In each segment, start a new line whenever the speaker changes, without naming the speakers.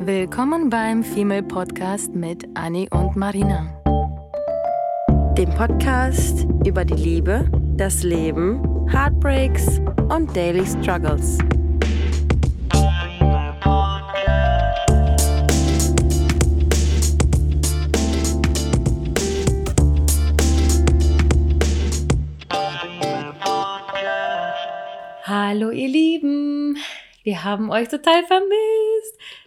Willkommen beim Female Podcast mit Annie und Marina.
Dem Podcast über die Liebe, das Leben, Heartbreaks und Daily Struggles.
Hallo ihr Lieben, wir haben euch total vermisst.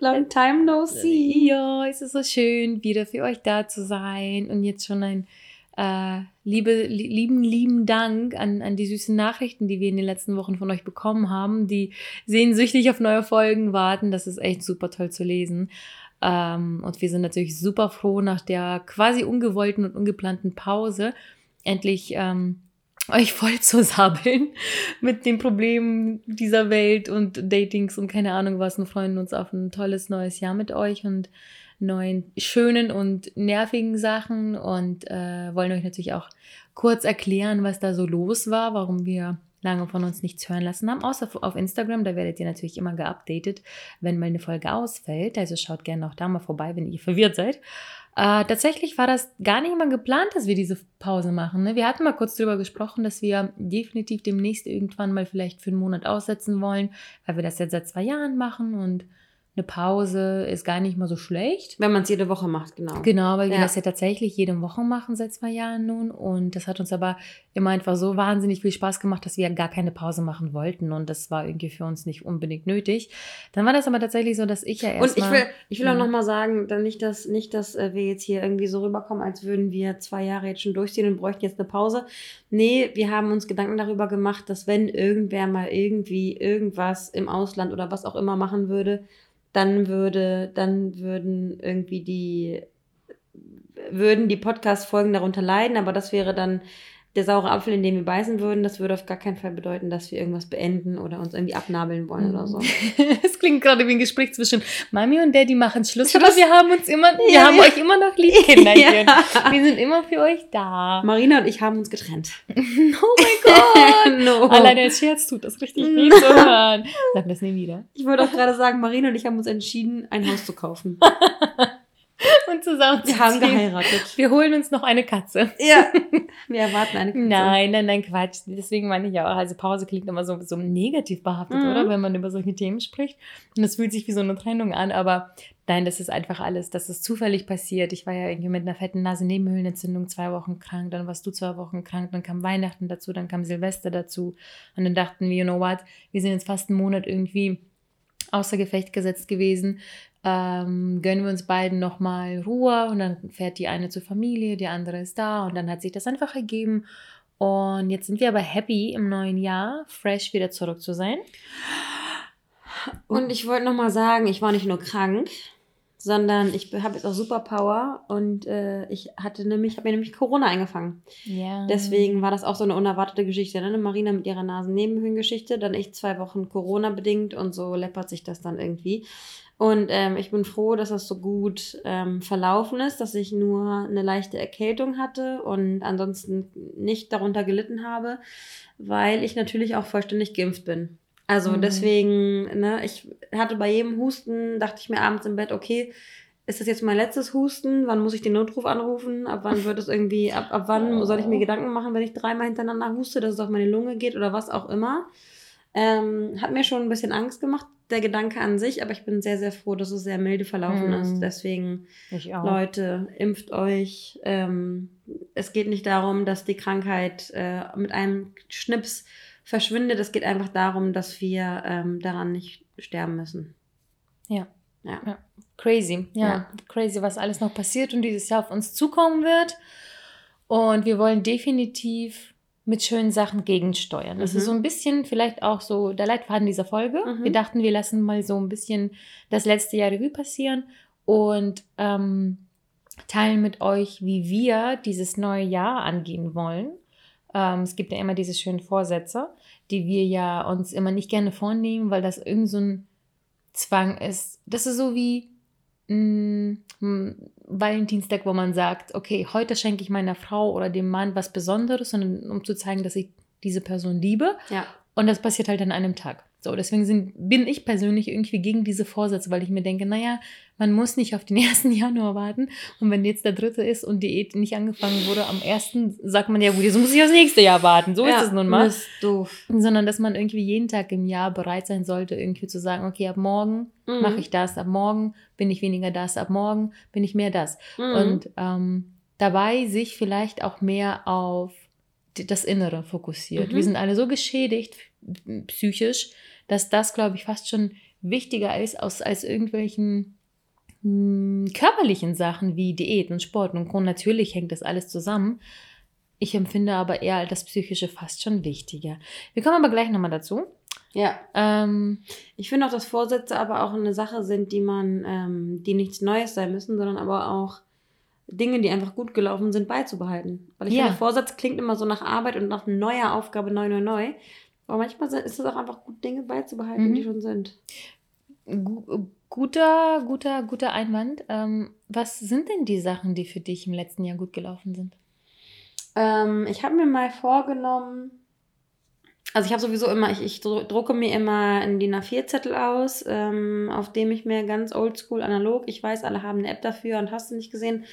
Long time no see.
Ja, es ist so schön, wieder für euch da zu sein und jetzt schon ein äh, liebe, lieben, lieben Dank an, an die süßen Nachrichten, die wir in den letzten Wochen von euch bekommen haben, die sehnsüchtig auf neue Folgen warten. Das ist echt super toll zu lesen. Ähm, und wir sind natürlich super froh nach der quasi ungewollten und ungeplanten Pause endlich ähm, euch voll zu sabbeln mit den Problemen dieser Welt und Datings und keine Ahnung was und freuen uns auf ein tolles neues Jahr mit euch und neuen schönen und nervigen Sachen und äh, wollen euch natürlich auch kurz erklären, was da so los war, warum wir lange von uns nichts hören lassen haben, außer auf Instagram. Da werdet ihr natürlich immer geupdatet, wenn mal eine Folge ausfällt. Also schaut gerne auch da mal vorbei, wenn ihr verwirrt seid. Äh, tatsächlich war das gar nicht mal geplant, dass wir diese Pause machen. Ne? Wir hatten mal kurz darüber gesprochen, dass wir definitiv demnächst irgendwann mal vielleicht für einen Monat aussetzen wollen, weil wir das jetzt seit zwei Jahren machen und eine Pause ist gar nicht mal so schlecht.
Wenn man es jede Woche macht, genau.
Genau, weil wir das ja tatsächlich jede Woche machen seit zwei Jahren nun. Und das hat uns aber immer einfach so wahnsinnig viel Spaß gemacht, dass wir gar keine Pause machen wollten. Und das war irgendwie für uns nicht unbedingt nötig. Dann war das aber tatsächlich so, dass ich ja erst.
Und ich will, ich will auch nochmal sagen, dann nicht, dass, nicht, dass äh, wir jetzt hier irgendwie so rüberkommen, als würden wir zwei Jahre jetzt schon durchziehen und bräuchten jetzt eine Pause. Nee, wir haben uns Gedanken darüber gemacht, dass wenn irgendwer mal irgendwie irgendwas im Ausland oder was auch immer machen würde, dann würde, dann würden irgendwie die, würden die Podcast-Folgen darunter leiden, aber das wäre dann der saure Apfel, in den wir beißen würden, das würde auf gar keinen Fall bedeuten, dass wir irgendwas beenden oder uns irgendwie abnabeln wollen oder so.
Es klingt gerade wie ein Gespräch zwischen Mami und Daddy machen Schluss, aber wir haben uns immer, wir ja, haben ja. euch immer noch lieb, Kinderchen. Ja. Wir sind immer für euch da.
Marina und ich haben uns getrennt.
oh mein Gott. no. Alleine als Scherz tut das richtig weh zu hören. Sag das nie wieder.
Ich wollte auch gerade sagen, Marina und ich haben uns entschieden, ein Haus zu kaufen.
Und zusammen.
Wir haben geheiratet.
Wir holen uns noch eine Katze.
Ja. Wir erwarten eine Katze.
Nein, nein, nein, Quatsch. Deswegen meine ich ja auch, also Pause klingt immer so, so negativ behaftet, mhm. oder? Wenn man über solche Themen spricht. Und es fühlt sich wie so eine Trennung an, aber nein, das ist einfach alles, das ist zufällig passiert. Ich war ja irgendwie mit einer fetten Nasennebenhöhlenentzündung zwei Wochen krank, dann warst du zwei Wochen krank, dann kam Weihnachten dazu, dann kam Silvester dazu. Und dann dachten wir, you know what, wir sind jetzt fast einen Monat irgendwie außer Gefecht gesetzt gewesen ähm, gönnen wir uns beiden nochmal Ruhe und dann fährt die eine zur Familie, die andere ist da und dann hat sich das einfach ergeben. Und jetzt sind wir aber happy im neuen Jahr, fresh wieder zurück zu sein.
Und ich wollte nochmal sagen, ich war nicht nur krank, sondern ich habe jetzt auch Superpower und äh, ich hatte nämlich, habe mir nämlich Corona eingefangen. Ja. Deswegen war das auch so eine unerwartete Geschichte. Ne? Marina mit ihrer Nasennebenhöhengeschichte, dann ich zwei Wochen Corona bedingt und so läppert sich das dann irgendwie. Und ähm, ich bin froh, dass das so gut ähm, verlaufen ist, dass ich nur eine leichte Erkältung hatte und ansonsten nicht darunter gelitten habe, weil ich natürlich auch vollständig geimpft bin. Also mhm. deswegen, ne, ich hatte bei jedem Husten, dachte ich mir abends im Bett, okay, ist das jetzt mein letztes Husten? Wann muss ich den Notruf anrufen? Ab wann wird es irgendwie, ab, ab wann soll ich mir Gedanken machen, wenn ich dreimal hintereinander huste, dass es auf meine Lunge geht oder was auch immer? Ähm, hat mir schon ein bisschen Angst gemacht, der Gedanke an sich, aber ich bin sehr, sehr froh, dass es sehr milde verlaufen mm. ist. Deswegen, Leute, impft euch. Ähm, es geht nicht darum, dass die Krankheit äh, mit einem Schnips verschwindet. Es geht einfach darum, dass wir ähm, daran nicht sterben müssen.
Ja. Ja. ja. Crazy. Ja. ja. Crazy, was alles noch passiert und dieses Jahr auf uns zukommen wird. Und wir wollen definitiv mit schönen Sachen gegensteuern. Das mhm. ist so ein bisschen vielleicht auch so der Leitfaden dieser Folge. Mhm. Wir dachten, wir lassen mal so ein bisschen das letzte Jahr Revue passieren und ähm, teilen mit euch, wie wir dieses neue Jahr angehen wollen. Ähm, es gibt ja immer diese schönen Vorsätze, die wir ja uns immer nicht gerne vornehmen, weil das irgend so ein Zwang ist. Das ist so wie mh, mm, Valentinstag, wo man sagt, okay, heute schenke ich meiner Frau oder dem Mann was Besonderes, sondern um zu zeigen, dass ich diese Person liebe.
Ja.
Und das passiert halt an einem Tag. So, deswegen sind, bin ich persönlich irgendwie gegen diese Vorsätze, weil ich mir denke, naja, man muss nicht auf den 1. Januar warten. Und wenn jetzt der dritte ist und Diät nicht angefangen wurde, am ersten sagt man ja, gut, jetzt muss ich aufs nächste Jahr warten. So ja, ist es nun mal. Ist doof. Sondern, dass man irgendwie jeden Tag im Jahr bereit sein sollte, irgendwie zu sagen, okay, ab morgen mhm. mache ich das, ab morgen bin ich weniger das, ab morgen bin ich mehr das. Mhm. Und ähm, dabei sich vielleicht auch mehr auf das Innere fokussiert. Mhm. Wir sind alle so geschädigt psychisch, dass das, glaube ich, fast schon wichtiger ist als, als irgendwelchen mh, hm, körperlichen Sachen wie Diät und Sport und Grund. Natürlich hängt das alles zusammen. Ich empfinde aber eher das Psychische fast schon wichtiger. Wir kommen aber gleich nochmal dazu.
Ja. Ähm, ich finde auch, dass Vorsätze aber auch eine Sache sind, die man, ähm, die nichts Neues sein müssen, sondern aber auch Dinge, die einfach gut gelaufen sind, beizubehalten. Weil ich ja. finde, Vorsatz klingt immer so nach Arbeit und nach neuer Aufgabe, neu, neu, neu. Aber manchmal ist es auch einfach gut, Dinge beizubehalten, mhm. die schon sind.
Guter, guter, guter Einwand. Ähm, was sind denn die Sachen, die für dich im letzten Jahr gut gelaufen sind?
Ähm, ich habe mir mal vorgenommen, also ich habe sowieso immer, ich, ich drucke mir immer einen DIN A4-Zettel aus, ähm, auf dem ich mir ganz oldschool analog, ich weiß, alle haben eine App dafür und hast du nicht gesehen,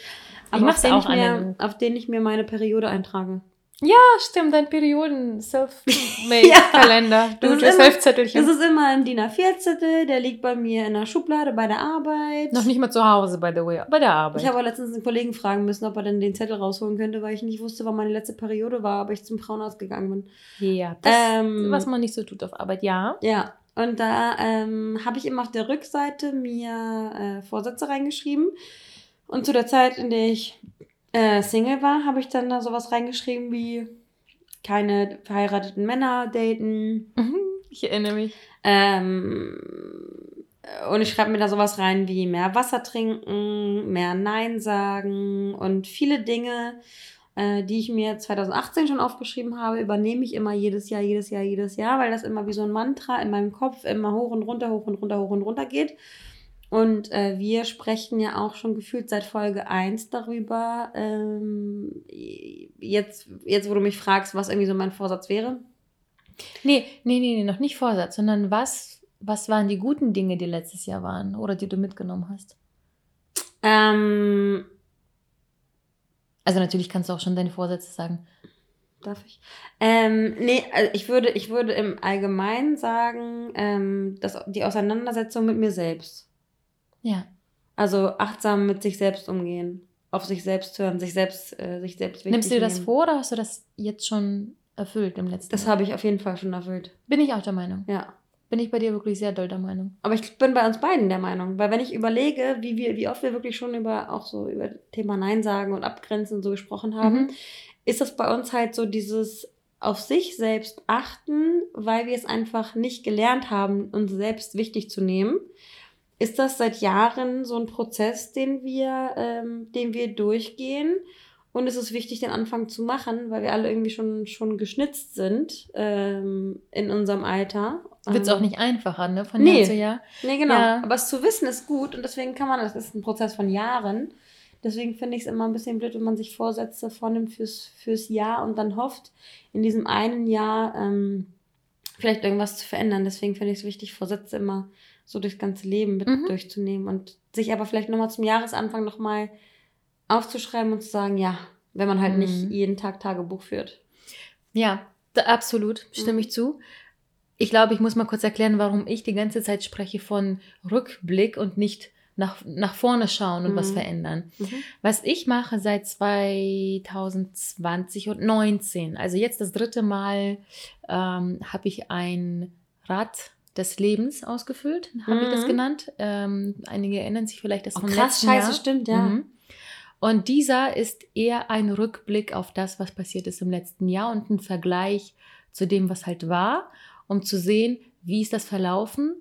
aber auf den, ich mir, auf den ich mir meine Periode eintrage.
Ja, stimmt, dein Perioden-Self-Made-Kalender.
Du, das, ist Zettelchen. das ist immer ein DIN A4-Zettel, der liegt bei mir in der Schublade bei der Arbeit.
Noch nicht mal zu Hause, by the way, bei der Arbeit.
Ich habe letztens einen Kollegen fragen müssen, ob er denn den Zettel rausholen könnte, weil ich nicht wusste, wann meine letzte Periode war, aber ich zum Frauenarzt gegangen bin.
Ja, das, ähm, was man nicht so tut auf Arbeit, ja.
Ja, und da ähm, habe ich immer auf der Rückseite mir äh, Vorsätze reingeschrieben. Und zu der Zeit, in der ich äh, Single war, habe ich dann da sowas reingeschrieben wie keine verheirateten Männer daten.
Mhm, ich erinnere mich.
Ähm, und ich schreibe mir da sowas rein wie mehr Wasser trinken, mehr Nein sagen und viele Dinge, äh, die ich mir 2018 schon aufgeschrieben habe, übernehme ich immer jedes Jahr, jedes Jahr, jedes Jahr, weil das immer wie so ein Mantra in meinem Kopf immer hoch und runter, hoch und runter, hoch und runter geht. Und äh, wir sprechen ja auch schon gefühlt seit Folge 1 darüber. Ähm, jetzt, jetzt, wo du mich fragst, was irgendwie so mein Vorsatz wäre.
Nee, nee, nee, nee, noch nicht Vorsatz, sondern was, was waren die guten Dinge, die letztes Jahr waren oder die du mitgenommen hast? Ähm, also natürlich kannst du auch schon deine Vorsätze sagen.
Darf ich? Ähm, nee, also ich würde, ich würde im Allgemeinen sagen, ähm, dass die Auseinandersetzung mit mir selbst. Ja. Also achtsam mit sich selbst umgehen, auf sich selbst hören, sich selbst, äh, sich selbst
wichtig Nimmst du dir das vor oder hast du das jetzt schon erfüllt im letzten
Das habe ich auf jeden Fall schon erfüllt.
Bin ich auch der Meinung. Ja. Bin ich bei dir wirklich sehr doll der Meinung.
Aber ich bin bei uns beiden der Meinung, weil wenn ich überlege, wie wir, wie oft wir wirklich schon über auch so über Thema Nein sagen und Abgrenzen und so gesprochen haben, mhm. ist das bei uns halt so dieses auf sich selbst achten, weil wir es einfach nicht gelernt haben, uns selbst wichtig zu nehmen ist das seit Jahren so ein Prozess, den wir, ähm, den wir durchgehen. Und es ist wichtig, den Anfang zu machen, weil wir alle irgendwie schon, schon geschnitzt sind ähm, in unserem Alter.
Wird es auch nicht einfacher, ne? Von nee. Jahr zu Jahr.
Nee, genau. Ja. Aber es zu wissen ist gut und deswegen kann man, das ist ein Prozess von Jahren. Deswegen finde ich es immer ein bisschen blöd, wenn man sich Vorsätze vornimmt fürs, fürs Jahr und dann hofft, in diesem einen Jahr ähm, vielleicht irgendwas zu verändern. Deswegen finde ich es wichtig, Vorsätze immer so durchs ganze Leben mit mhm. durchzunehmen und sich aber vielleicht nochmal zum Jahresanfang nochmal aufzuschreiben und zu sagen, ja, wenn man halt mhm. nicht jeden Tag Tagebuch führt.
Ja, absolut, stimme mhm. ich zu. Ich glaube, ich muss mal kurz erklären, warum ich die ganze Zeit spreche von Rückblick und nicht nach, nach vorne schauen und mhm. was verändern. Mhm. Was ich mache seit 2020 und 2019, also jetzt das dritte Mal, ähm, habe ich ein Rad des Lebens ausgefüllt, habe mhm. ich das mhm. genannt. Ähm, einige erinnern sich vielleicht das oh, krass, scheiße, Jahr. stimmt, ja. Mhm. Und dieser ist eher ein Rückblick auf das, was passiert ist im letzten Jahr und ein Vergleich zu dem, was halt war, um zu sehen, wie ist das verlaufen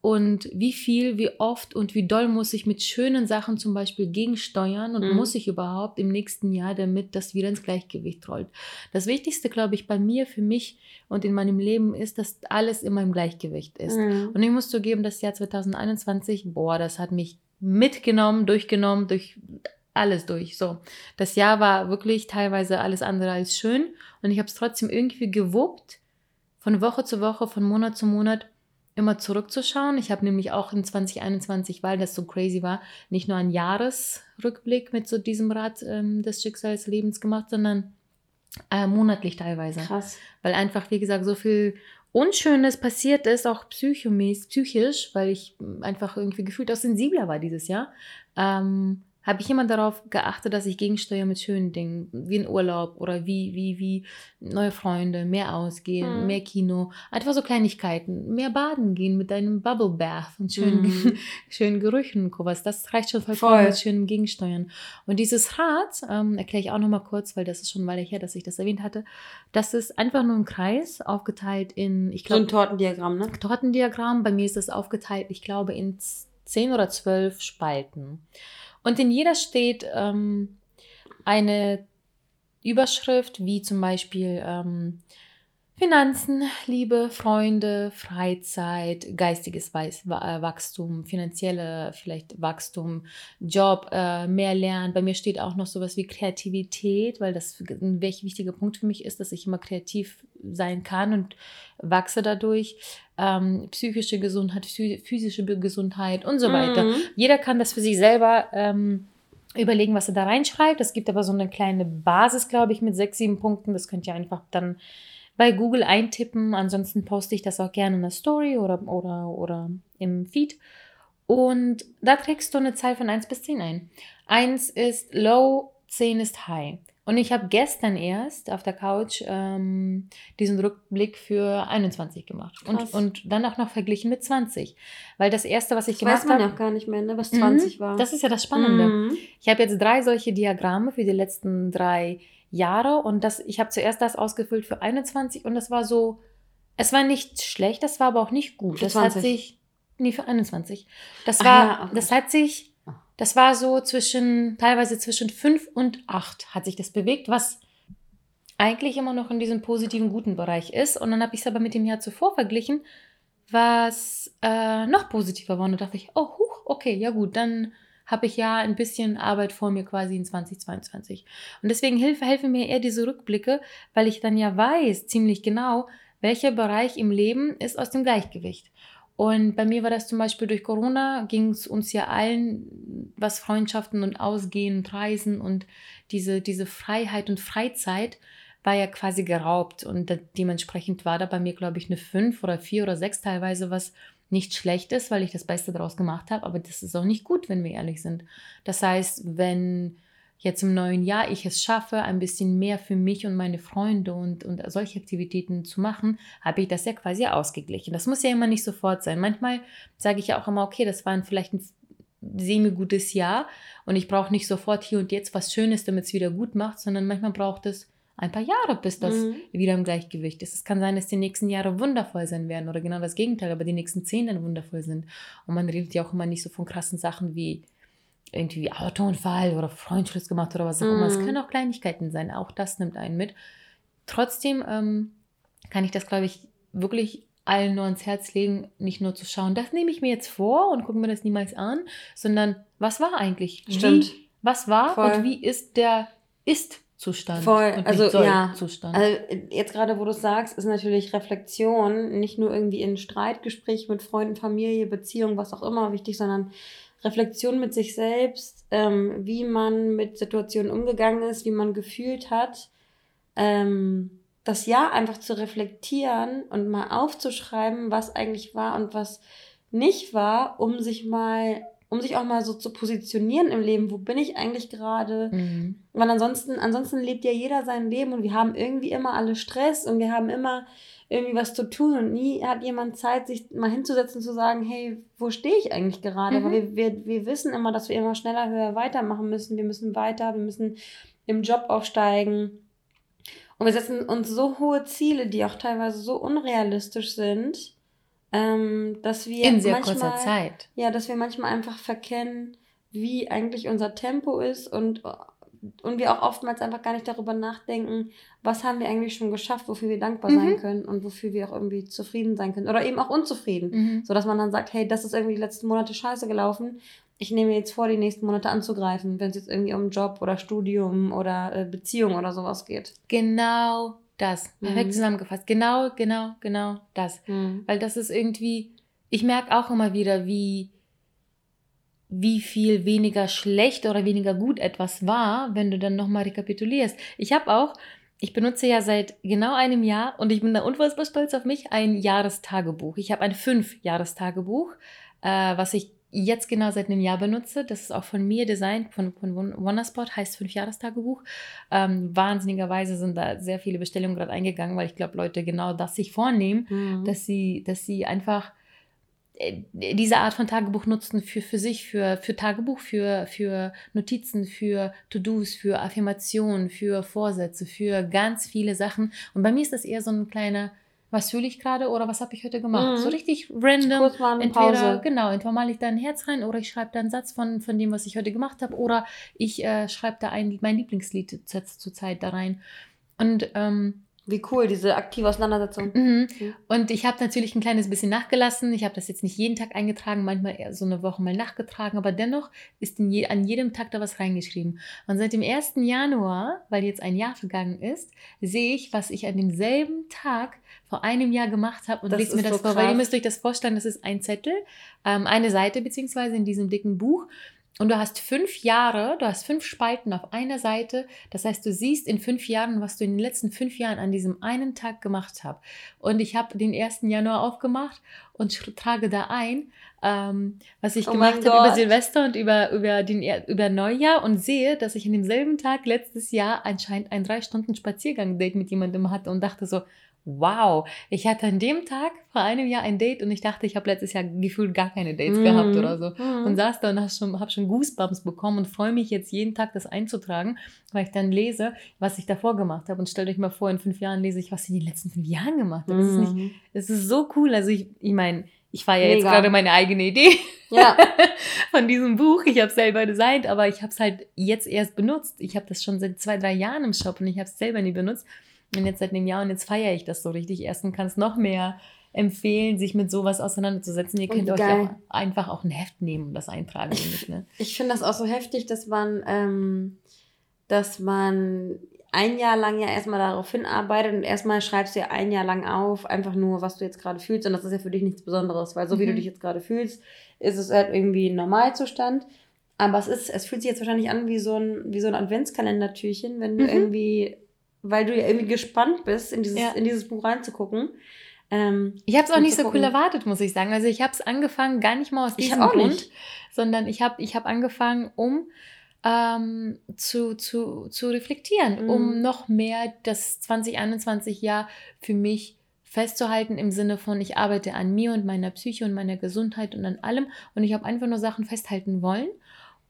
und wie viel, wie oft und wie doll muss ich mit schönen Sachen zum Beispiel gegensteuern und mhm. muss ich überhaupt im nächsten Jahr, damit das wieder ins Gleichgewicht rollt. Das Wichtigste, glaube ich, bei mir, für mich und in meinem Leben ist, dass alles immer im Gleichgewicht ist. Mhm. Und ich muss zugeben, das Jahr 2021, boah, das hat mich mitgenommen, durchgenommen, durch alles durch. So, das Jahr war wirklich teilweise alles andere als schön und ich habe es trotzdem irgendwie gewuppt, von Woche zu Woche, von Monat zu Monat immer zurückzuschauen. Ich habe nämlich auch in 2021, weil das so crazy war, nicht nur einen Jahresrückblick mit so diesem Rad ähm, des Schicksalslebens gemacht, sondern äh, monatlich teilweise. Krass. Weil einfach, wie gesagt, so viel Unschönes passiert ist, auch psychomäßig, psychisch, weil ich einfach irgendwie gefühlt auch sensibler war dieses Jahr. Ähm, habe ich immer darauf geachtet, dass ich gegensteuere mit schönen Dingen, wie ein Urlaub oder wie, wie, wie neue Freunde, mehr ausgehen, mhm. mehr Kino, einfach so Kleinigkeiten, mehr baden gehen mit einem Bubble Bath und schönen, mhm. schönen Gerüchen und sowas. Das reicht schon vollkommen Voll. mit schönem Gegensteuern. Und dieses Rad, ähm, erkläre ich auch nochmal kurz, weil das ist schon mal her, dass ich das erwähnt hatte, das ist einfach nur ein Kreis, aufgeteilt in, ich glaube...
So ein Tortendiagramm, ne?
Tortendiagramm. Bei mir ist das aufgeteilt, ich glaube, in zehn oder zwölf Spalten. Und in jeder steht ähm, eine Überschrift, wie zum Beispiel ähm, Finanzen, Liebe, Freunde, Freizeit, geistiges äh, Wachstum, finanzielle vielleicht Wachstum, Job, äh, mehr Lernen. Bei mir steht auch noch sowas wie Kreativität, weil das ein wichtiger Punkt für mich ist, dass ich immer kreativ sein kann und wachse dadurch. Ähm, psychische Gesundheit, physische Gesundheit und so weiter. Mhm. Jeder kann das für sich selber ähm, überlegen, was er da reinschreibt. Es gibt aber so eine kleine Basis, glaube ich, mit sechs, sieben Punkten. Das könnt ihr einfach dann bei Google eintippen. Ansonsten poste ich das auch gerne in der Story oder, oder, oder im Feed. Und da trägst du eine Zahl von 1 bis 10 ein. 1 ist low, 10 ist high. Und ich habe gestern erst auf der Couch ähm, diesen Rückblick für 21 gemacht. Und, und dann auch noch verglichen mit 20. Weil das erste, was ich das gemacht habe. Weiß man ja auch gar nicht mehr, ne, was 20 mhm, war. Das ist ja das Spannende. Mhm. Ich habe jetzt drei solche Diagramme für die letzten drei Jahre. Und das, ich habe zuerst das ausgefüllt für 21 und das war so, es war nicht schlecht, das war aber auch nicht gut. Für das 20. hat sich, nee, für 21. Das war, ja, okay. das hat sich, das war so zwischen, teilweise zwischen 5 und 8 hat sich das bewegt, was eigentlich immer noch in diesem positiven, guten Bereich ist. Und dann habe ich es aber mit dem Jahr zuvor verglichen, was äh, noch positiver war. Und da dachte ich, oh, huch, okay, ja gut, dann habe ich ja ein bisschen Arbeit vor mir quasi in 2022. Und deswegen helfen, helfen mir eher diese Rückblicke, weil ich dann ja weiß ziemlich genau, welcher Bereich im Leben ist aus dem Gleichgewicht. Und bei mir war das zum Beispiel durch Corona, ging es uns ja allen, was Freundschaften und Ausgehen und Reisen und diese, diese Freiheit und Freizeit war ja quasi geraubt. Und dementsprechend war da bei mir, glaube ich, eine 5 oder 4 oder 6 teilweise, was nicht schlecht ist, weil ich das Beste daraus gemacht habe, aber das ist auch nicht gut, wenn wir ehrlich sind. Das heißt, wenn jetzt im neuen Jahr ich es schaffe, ein bisschen mehr für mich und meine Freunde und, und solche Aktivitäten zu machen, habe ich das ja quasi ausgeglichen. Das muss ja immer nicht sofort sein. Manchmal sage ich ja auch immer, okay, das war vielleicht ein semi-gutes Jahr und ich brauche nicht sofort hier und jetzt was Schönes, damit es wieder gut macht, sondern manchmal braucht es ein paar Jahre, bis das mhm. wieder im Gleichgewicht ist. Es kann sein, dass die nächsten Jahre wundervoll sein werden oder genau das Gegenteil, aber die nächsten zehn dann wundervoll sind. Und man redet ja auch immer nicht so von krassen Sachen wie irgendwie Autounfall oder Freundschluss gemacht oder was auch immer. Es mhm. können auch Kleinigkeiten sein, auch das nimmt einen mit. Trotzdem ähm, kann ich das, glaube ich, wirklich allen nur ans Herz legen, nicht nur zu schauen, das nehme ich mir jetzt vor und gucken mir das niemals an, sondern was war eigentlich? Stimmt. Wie, was war Voll. und wie ist der Ist Zustand. Voll,
also ja. Zustand. Also jetzt gerade, wo du sagst, ist natürlich Reflexion nicht nur irgendwie in Streitgespräch mit Freunden, Familie, Beziehung, was auch immer wichtig, sondern Reflexion mit sich selbst, ähm, wie man mit Situationen umgegangen ist, wie man gefühlt hat. Ähm, das Jahr einfach zu reflektieren und mal aufzuschreiben, was eigentlich war und was nicht war, um sich mal um sich auch mal so zu positionieren im Leben, wo bin ich eigentlich gerade? Mhm. Weil ansonsten, ansonsten lebt ja jeder sein Leben und wir haben irgendwie immer alle Stress und wir haben immer irgendwie was zu tun und nie hat jemand Zeit, sich mal hinzusetzen und zu sagen, hey, wo stehe ich eigentlich gerade? Mhm. Weil wir, wir, wir wissen immer, dass wir immer schneller, höher weitermachen müssen. Wir müssen weiter, wir müssen im Job aufsteigen. Und wir setzen uns so hohe Ziele, die auch teilweise so unrealistisch sind ähm, dass wir in sehr manchmal, kurzer Zeit. Ja, dass wir manchmal einfach verkennen, wie eigentlich unser Tempo ist und, und wir auch oftmals einfach gar nicht darüber nachdenken, was haben wir eigentlich schon geschafft, wofür wir dankbar mhm. sein können und wofür wir auch irgendwie zufrieden sein können oder eben auch unzufrieden, mhm. so dass man dann sagt, hey, das ist irgendwie die letzten Monate scheiße gelaufen. Ich nehme jetzt vor, die nächsten Monate anzugreifen, wenn es jetzt irgendwie um Job oder Studium oder äh, Beziehung oder sowas geht.
Genau das. Perfekt mhm. zusammengefasst. Genau, genau, genau das. Mhm. Weil das ist irgendwie, ich merke auch immer wieder, wie, wie viel weniger schlecht oder weniger gut etwas war, wenn du dann nochmal rekapitulierst. Ich habe auch, ich benutze ja seit genau einem Jahr und ich bin da unfassbar stolz auf mich, ein Jahrestagebuch. Ich habe ein Fünf-Jahrestagebuch, äh, was ich jetzt genau seit einem Jahr benutze. Das ist auch von mir designt, von, von Wonderspot, heißt Fünf-Jahrestagebuch. Ähm, wahnsinnigerweise sind da sehr viele Bestellungen gerade eingegangen, weil ich glaube, Leute genau das sich vornehmen, mhm. dass, sie, dass sie einfach diese Art von Tagebuch nutzen für, für sich, für, für Tagebuch, für, für Notizen, für To-Dos, für Affirmationen, für Vorsätze, für ganz viele Sachen. Und bei mir ist das eher so ein kleiner was fühle ich gerade oder was habe ich heute gemacht. Mhm. So richtig random. Kurz mal entweder, Pause. Genau, entweder male ich da ein Herz rein oder ich schreibe da einen Satz von, von dem, was ich heute gemacht habe oder ich äh, schreibe da ein, mein Lieblingslied zur Zeit da rein. Und ähm,
wie cool, diese aktive Auseinandersetzung.
Mhm. mhm. Und ich habe natürlich ein kleines bisschen nachgelassen. Ich habe das jetzt nicht jeden Tag eingetragen, manchmal eher so eine Woche mal nachgetragen, aber dennoch ist je, an jedem Tag da was reingeschrieben. Und seit dem 1. Januar, weil jetzt ein Jahr vergangen ist, sehe ich, was ich an demselben Tag vor einem Jahr gemacht habe und lese mir das so vor. Weil ihr müsst euch das vorstellen, das ist ein Zettel, ähm, eine Seite beziehungsweise in diesem dicken Buch. Und du hast fünf Jahre, du hast fünf Spalten auf einer Seite. Das heißt, du siehst in fünf Jahren, was du in den letzten fünf Jahren an diesem einen Tag gemacht hast. Und ich habe den 1. Januar aufgemacht und trage da ein, ähm, was ich oh gemacht habe über Silvester und über, über, den, über Neujahr und sehe, dass ich an demselben Tag letztes Jahr anscheinend ein drei Stunden Spaziergang-Date mit jemandem hatte und dachte so, wow, ich hatte an dem Tag vor einem Jahr ein Date und ich dachte, ich habe letztes Jahr gefühlt gar keine Dates mm. gehabt oder so. Mm. Und saß da und habe schon, hab schon Goosebumps bekommen und freue mich jetzt jeden Tag, das einzutragen, weil ich dann lese, was ich davor gemacht habe. Und stellt euch mal vor, in fünf Jahren lese ich, was ich in den letzten fünf Jahren gemacht habe. Mm. Das, ist nicht, mhm. das ist so cool. Also ich, ich meine, ich war ja Mega. jetzt gerade meine eigene Idee ja. von diesem Buch. Ich habe es selber designt, aber ich habe es halt jetzt erst benutzt. Ich habe das schon seit zwei, drei Jahren im Shop und ich habe es selber nie benutzt. Und jetzt seit einem Jahr und jetzt feiere ich das so richtig erst und kann es noch mehr empfehlen, sich mit sowas auseinanderzusetzen. Ihr könnt euch auch einfach auch ein Heft nehmen und das eintragen.
Damit, ne? Ich finde das auch so heftig, dass man, ähm, dass man ein Jahr lang ja erstmal darauf hinarbeitet und erstmal schreibst du ja ein Jahr lang auf, einfach nur, was du jetzt gerade fühlst. Und das ist ja für dich nichts Besonderes, weil so mhm. wie du mhm. dich jetzt gerade fühlst, ist es halt irgendwie ein Normalzustand. Aber es ist, es fühlt sich jetzt wahrscheinlich an wie so ein, wie so ein Adventskalendertürchen, wenn du mhm. irgendwie weil du ja irgendwie gespannt bist, in dieses, ja. in dieses Buch reinzugucken.
Ähm, ich habe es auch nicht so cool erwartet, muss ich sagen. Also ich habe es angefangen, gar nicht mal aus diesem Grund, nicht. sondern ich habe ich hab angefangen, um ähm, zu, zu, zu reflektieren, mhm. um noch mehr das 2021 Jahr für mich festzuhalten im Sinne von, ich arbeite an mir und meiner Psyche und meiner Gesundheit und an allem und ich habe einfach nur Sachen festhalten wollen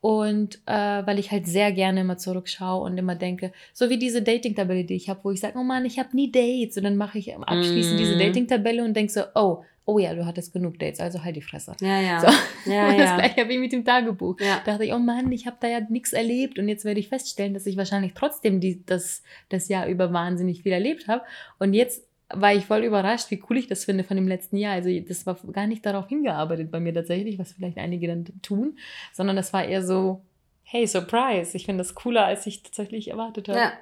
und äh, weil ich halt sehr gerne immer zurückschaue und immer denke, so wie diese Dating-Tabelle, die ich habe, wo ich sage, oh Mann, ich habe nie Dates. Und dann mache ich abschließend mm. diese mhm. Dating-Tabelle und denke so, oh, oh ja, du hattest genug Dates, also halt die Fresse. Ja, ja. So. ja, und das ja. gleiche wie mit dem Tagebuch. Ja. Da dachte ich, oh Mann, ich habe da ja nichts erlebt und jetzt werde ich feststellen, dass ich wahrscheinlich trotzdem die, das, das Jahr über wahnsinnig viel erlebt habe. Und jetzt war ich voll überrascht, wie cool ich das finde von dem letzten Jahr. Also das war gar nicht darauf hingearbeitet bei mir tatsächlich, was vielleicht einige dann tun, sondern das war eher so, hey, Surprise. Ich finde das cooler, als ich tatsächlich erwartet habe. Ja,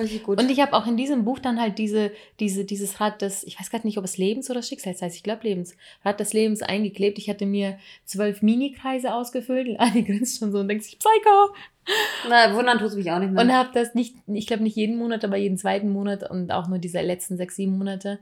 Richtig gut. Und ich habe auch in diesem Buch dann halt diese, diese, dieses Rad des, ich weiß gar nicht, ob es Lebens oder Schicksals heißt, ich glaube Lebens, Rad des Lebens eingeklebt. Ich hatte mir zwölf Mini-Kreise ausgefüllt und Anni grinst schon so und denkt sich, Psycho!
Na, wundern tut es mich auch nicht
mehr. Und habe das nicht, ich glaube nicht jeden Monat, aber jeden zweiten Monat und auch nur diese letzten sechs, sieben Monate.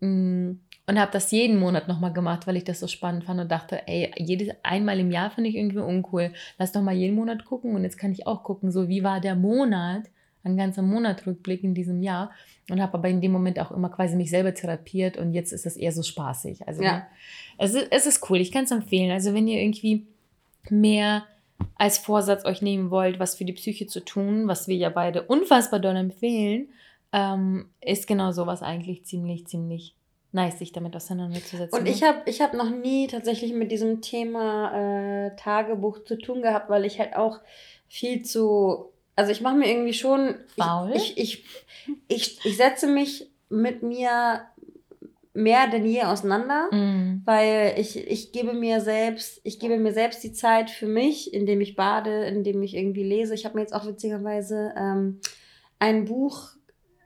Mm, und habe das jeden Monat nochmal gemacht, weil ich das so spannend fand und dachte, ey, jedes einmal im Jahr finde ich irgendwie uncool. Lass doch mal jeden Monat gucken und jetzt kann ich auch gucken, so wie war der Monat einen ganzen Monat Rückblick in diesem Jahr und habe aber in dem Moment auch immer quasi mich selber therapiert und jetzt ist das eher so spaßig. Also ja. ne, es, ist, es ist cool, ich kann es empfehlen. Also wenn ihr irgendwie mehr als Vorsatz euch nehmen wollt, was für die Psyche zu tun, was wir ja beide unfassbar doll empfehlen, ähm, ist genau sowas eigentlich ziemlich, ziemlich nice, sich damit auseinanderzusetzen.
Und ich habe ich hab noch nie tatsächlich mit diesem Thema äh, Tagebuch zu tun gehabt, weil ich halt auch viel zu also ich mache mir irgendwie schon. Faul? Ich, ich, ich, ich, setze mich mit mir mehr denn je auseinander, mm. weil ich, ich gebe mir selbst, ich gebe mir selbst die Zeit für mich, indem ich bade, indem ich irgendwie lese. Ich habe mir jetzt auch witzigerweise ähm, ein Buch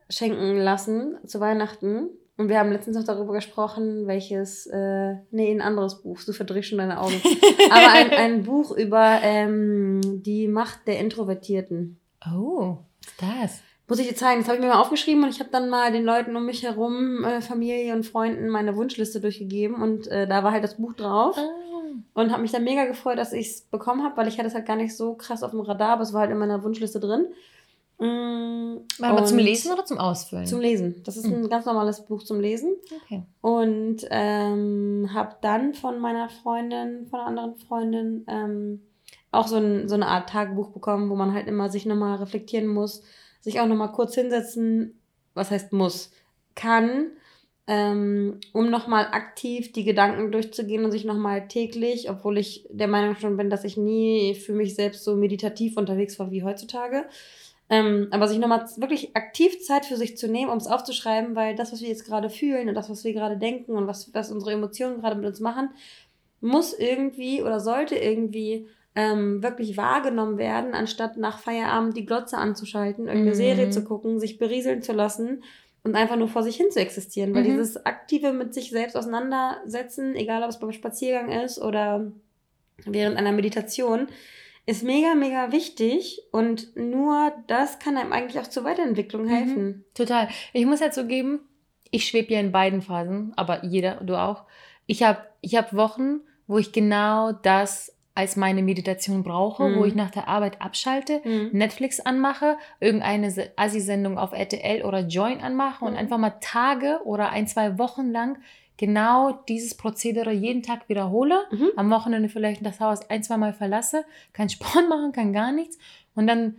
schenken lassen zu Weihnachten Und wir haben letztens noch darüber gesprochen, welches, äh, nee, ein anderes Buch, du verdrehst schon deine Augen. Aber ein, ein Buch über ähm, die Macht der Introvertierten.
Oh, was ist das?
Muss ich dir zeigen. Das habe ich mir mal aufgeschrieben und ich habe dann mal den Leuten um mich herum, äh, Familie und Freunden, meine Wunschliste durchgegeben und äh, da war halt das Buch drauf. Oh. Und habe mich dann mega gefreut, dass ich es bekommen habe, weil ich hatte es halt gar nicht so krass auf dem Radar, aber es war halt in meiner Wunschliste drin.
Mm, Aber zum Lesen oder zum Ausfüllen?
Zum Lesen. Das ist ein mhm. ganz normales Buch zum Lesen. Okay. Und ähm, habe dann von meiner Freundin, von einer anderen Freundin, ähm, auch so, ein, so eine Art Tagebuch bekommen, wo man halt immer sich nochmal reflektieren muss, sich auch nochmal kurz hinsetzen, was heißt muss, kann, ähm, um nochmal aktiv die Gedanken durchzugehen und sich nochmal täglich, obwohl ich der Meinung schon bin, dass ich nie für mich selbst so meditativ unterwegs war wie heutzutage, ähm, aber sich nochmal wirklich aktiv Zeit für sich zu nehmen, um es aufzuschreiben, weil das, was wir jetzt gerade fühlen und das, was wir gerade denken und was, was unsere Emotionen gerade mit uns machen, muss irgendwie oder sollte irgendwie ähm, wirklich wahrgenommen werden, anstatt nach Feierabend die Glotze anzuschalten, irgendeine mhm. Serie zu gucken, sich berieseln zu lassen und einfach nur vor sich hin zu existieren. Weil mhm. dieses aktive mit sich selbst auseinandersetzen, egal ob es beim Spaziergang ist oder während einer Meditation, ist mega, mega wichtig und nur das kann einem eigentlich auch zur Weiterentwicklung mhm. helfen. Mhm,
total. Ich muss ja zugeben, ich schwebe ja in beiden Phasen, aber jeder, du auch. Ich habe ich hab Wochen, wo ich genau das als meine Meditation brauche, mhm. wo ich nach der Arbeit abschalte, mhm. Netflix anmache, irgendeine Assi-Sendung auf RTL oder Join anmache und mhm. einfach mal Tage oder ein, zwei Wochen lang genau dieses Prozedere jeden Tag wiederhole, mhm. am Wochenende vielleicht das Haus ein, zwei Mal verlasse, kein Sport machen, kann gar nichts und dann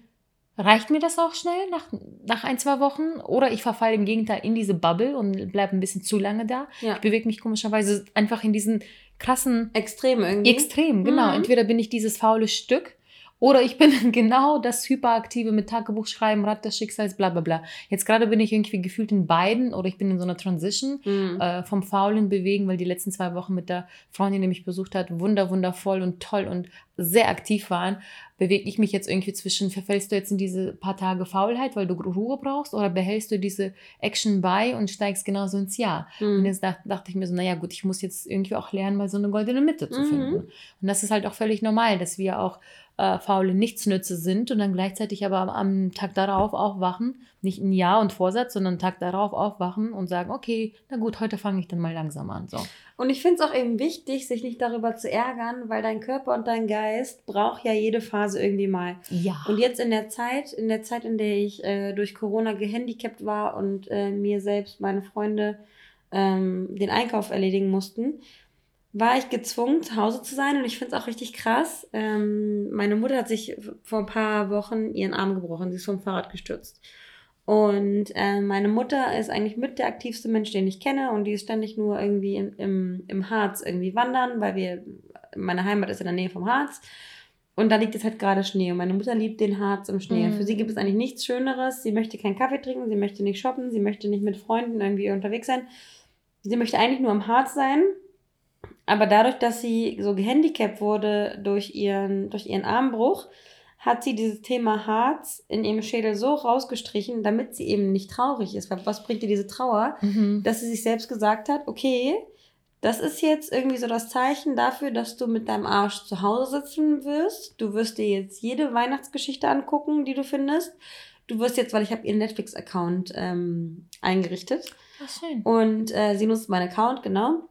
reicht mir das auch schnell nach, nach ein, zwei Wochen oder ich verfalle im Gegenteil in diese Bubble und bleibe ein bisschen zu lange da. Ja. Ich bewege mich komischerweise einfach in diesen krassen
Extrem irgendwie.
Extrem, genau. Mhm. Entweder bin ich dieses faule Stück oder ich bin genau das Hyperaktive mit Tagebuch schreiben, Rad des Schicksals, bla bla bla. Jetzt gerade bin ich irgendwie gefühlt in beiden oder ich bin in so einer Transition mhm. äh, vom faulen Bewegen, weil die letzten zwei Wochen mit der Freundin, die mich besucht hat, wunder, wundervoll und toll und sehr aktiv waren, bewege ich mich jetzt irgendwie zwischen, verfällst du jetzt in diese paar Tage Faulheit, weil du Ruhe brauchst, oder behältst du diese Action bei und steigst genauso ins Jahr? Mhm. Und jetzt dachte, dachte, ich mir so, naja gut, ich muss jetzt irgendwie auch lernen, mal so eine goldene Mitte zu mhm. finden. Und das ist halt auch völlig normal, dass wir auch äh, faule Nichtsnütze sind und dann gleichzeitig aber am, am Tag darauf aufwachen, nicht ein Jahr und Vorsatz, sondern einen Tag darauf aufwachen und sagen, okay, na gut, heute fange ich dann mal langsam an. So.
Und ich finde es auch eben wichtig, sich nicht darüber zu ärgern, weil dein Körper und dein Geist braucht ja jede Phase irgendwie mal. Ja. Und jetzt in der Zeit, in der Zeit, in der ich äh, durch Corona gehandicapt war und äh, mir selbst, meine Freunde ähm, den Einkauf erledigen mussten, war ich gezwungen, zu Hause zu sein. Und ich finde es auch richtig krass. Ähm, meine Mutter hat sich vor ein paar Wochen ihren Arm gebrochen. Sie ist vom Fahrrad gestürzt. Und äh, meine Mutter ist eigentlich mit der aktivste Mensch, den ich kenne. Und die ist ständig nur irgendwie in, im, im Harz irgendwie wandern, weil wir, meine Heimat ist in der Nähe vom Harz. Und da liegt jetzt halt gerade Schnee. Und meine Mutter liebt den Harz im Schnee. Mhm. Für sie gibt es eigentlich nichts Schöneres. Sie möchte keinen Kaffee trinken, sie möchte nicht shoppen, sie möchte nicht mit Freunden irgendwie unterwegs sein. Sie möchte eigentlich nur im Harz sein. Aber dadurch, dass sie so gehandicapt wurde durch ihren, durch ihren Armbruch, hat sie dieses Thema Harz in ihrem Schädel so rausgestrichen, damit sie eben nicht traurig ist. Weil was bringt ihr diese Trauer? Mhm. Dass sie sich selbst gesagt hat, okay, das ist jetzt irgendwie so das Zeichen dafür, dass du mit deinem Arsch zu Hause sitzen wirst. Du wirst dir jetzt jede Weihnachtsgeschichte angucken, die du findest. Du wirst jetzt, weil ich habe ihren Netflix-Account ähm, eingerichtet. Ach, schön. Und äh, sie nutzt meinen Account, genau.